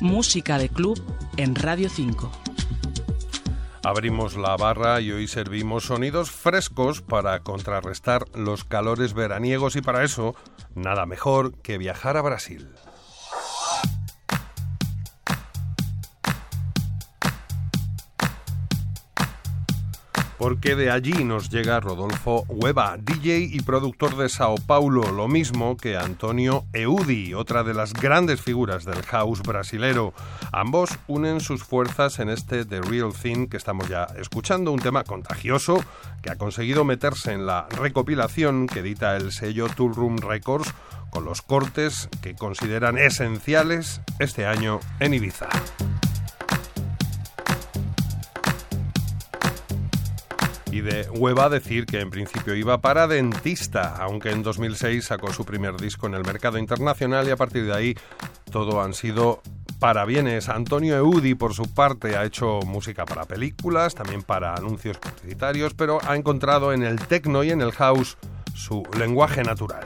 Música de club en Radio 5. Abrimos la barra y hoy servimos sonidos frescos para contrarrestar los calores veraniegos y para eso nada mejor que viajar a Brasil. Porque de allí nos llega Rodolfo Hueva, DJ y productor de Sao Paulo, lo mismo que Antonio Eudi, otra de las grandes figuras del house brasilero. Ambos unen sus fuerzas en este The Real Thing que estamos ya escuchando, un tema contagioso que ha conseguido meterse en la recopilación que edita el sello Tool Room Records con los cortes que consideran esenciales este año en Ibiza. Y de Hueva decir que en principio iba para dentista, aunque en 2006 sacó su primer disco en el mercado internacional y a partir de ahí todo han sido parabienes. Antonio Eudi, por su parte, ha hecho música para películas, también para anuncios publicitarios, pero ha encontrado en el techno y en el house su lenguaje natural.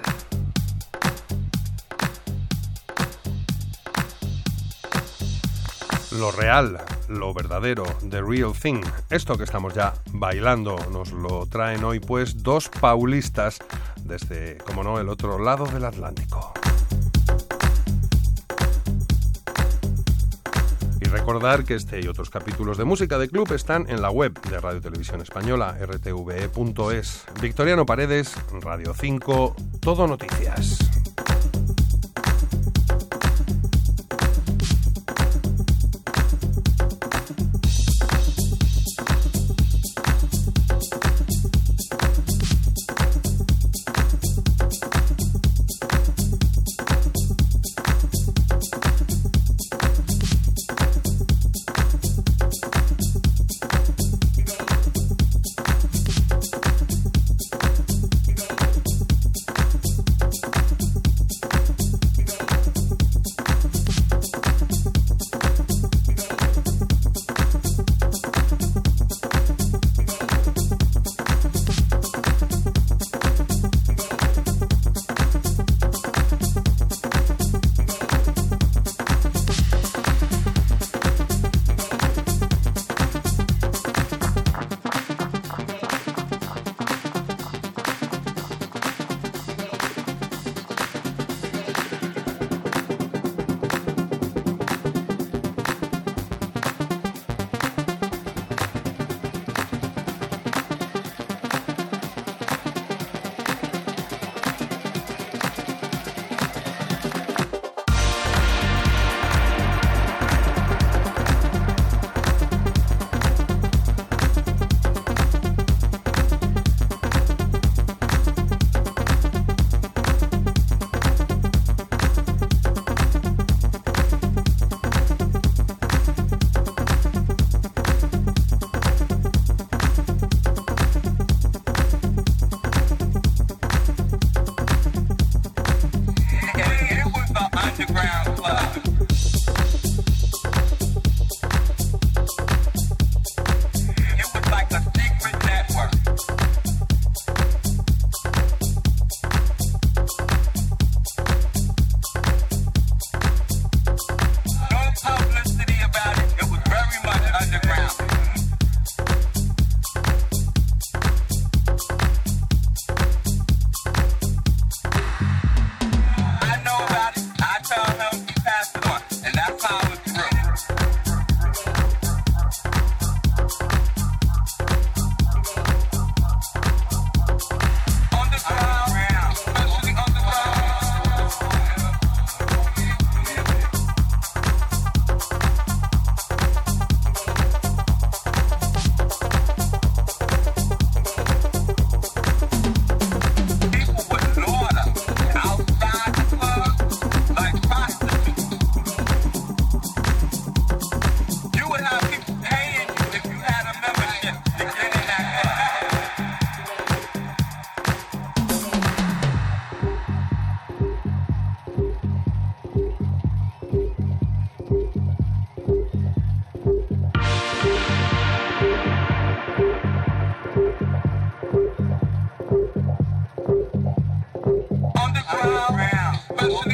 Lo real, lo verdadero, the real thing. Esto que estamos ya bailando nos lo traen hoy pues dos paulistas desde, como no, el otro lado del Atlántico. Y recordar que este y otros capítulos de Música de Club están en la web de Radio Televisión Española, rtve.es. Victoriano Paredes, Radio 5, Todo Noticias. Thank you.